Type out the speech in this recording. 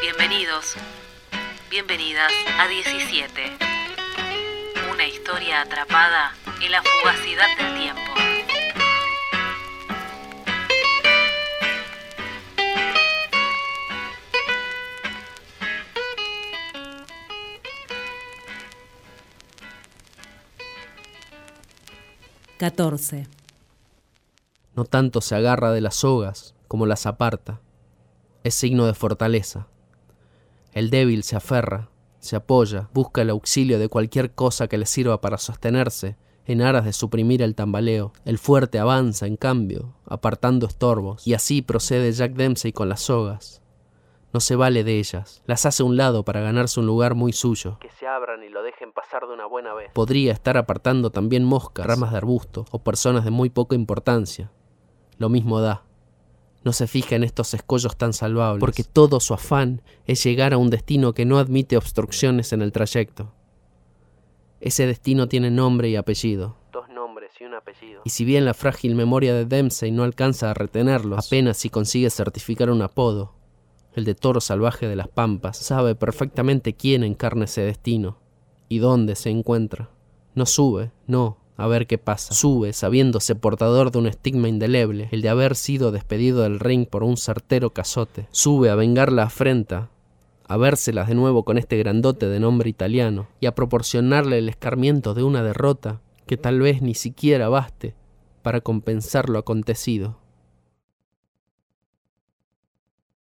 Bienvenidos, bienvenidas a 17. Una historia atrapada en la fugacidad del tiempo. Catorce. No tanto se agarra de las sogas como las aparta. Es signo de fortaleza. El débil se aferra, se apoya, busca el auxilio de cualquier cosa que le sirva para sostenerse, en aras de suprimir el tambaleo. El fuerte avanza, en cambio, apartando estorbos, y así procede Jack Dempsey con las sogas. No se vale de ellas, las hace a un lado para ganarse un lugar muy suyo. Que se abran y lo dejen pasar de una buena vez. Podría estar apartando también moscas, ramas de arbusto o personas de muy poca importancia. Lo mismo da. No se fija en estos escollos tan salvables, porque todo su afán es llegar a un destino que no admite obstrucciones en el trayecto. Ese destino tiene nombre y apellido. Dos nombres y un apellido. Y si bien la frágil memoria de Dempsey no alcanza a retenerlos, apenas si consigue certificar un apodo, el de toro salvaje de las pampas, sabe perfectamente quién encarna ese destino y dónde se encuentra. No sube, no, a ver qué pasa. Sube sabiéndose portador de un estigma indeleble, el de haber sido despedido del ring por un certero cazote. Sube a vengar la afrenta, a vérselas de nuevo con este grandote de nombre italiano, y a proporcionarle el escarmiento de una derrota que tal vez ni siquiera baste para compensar lo acontecido.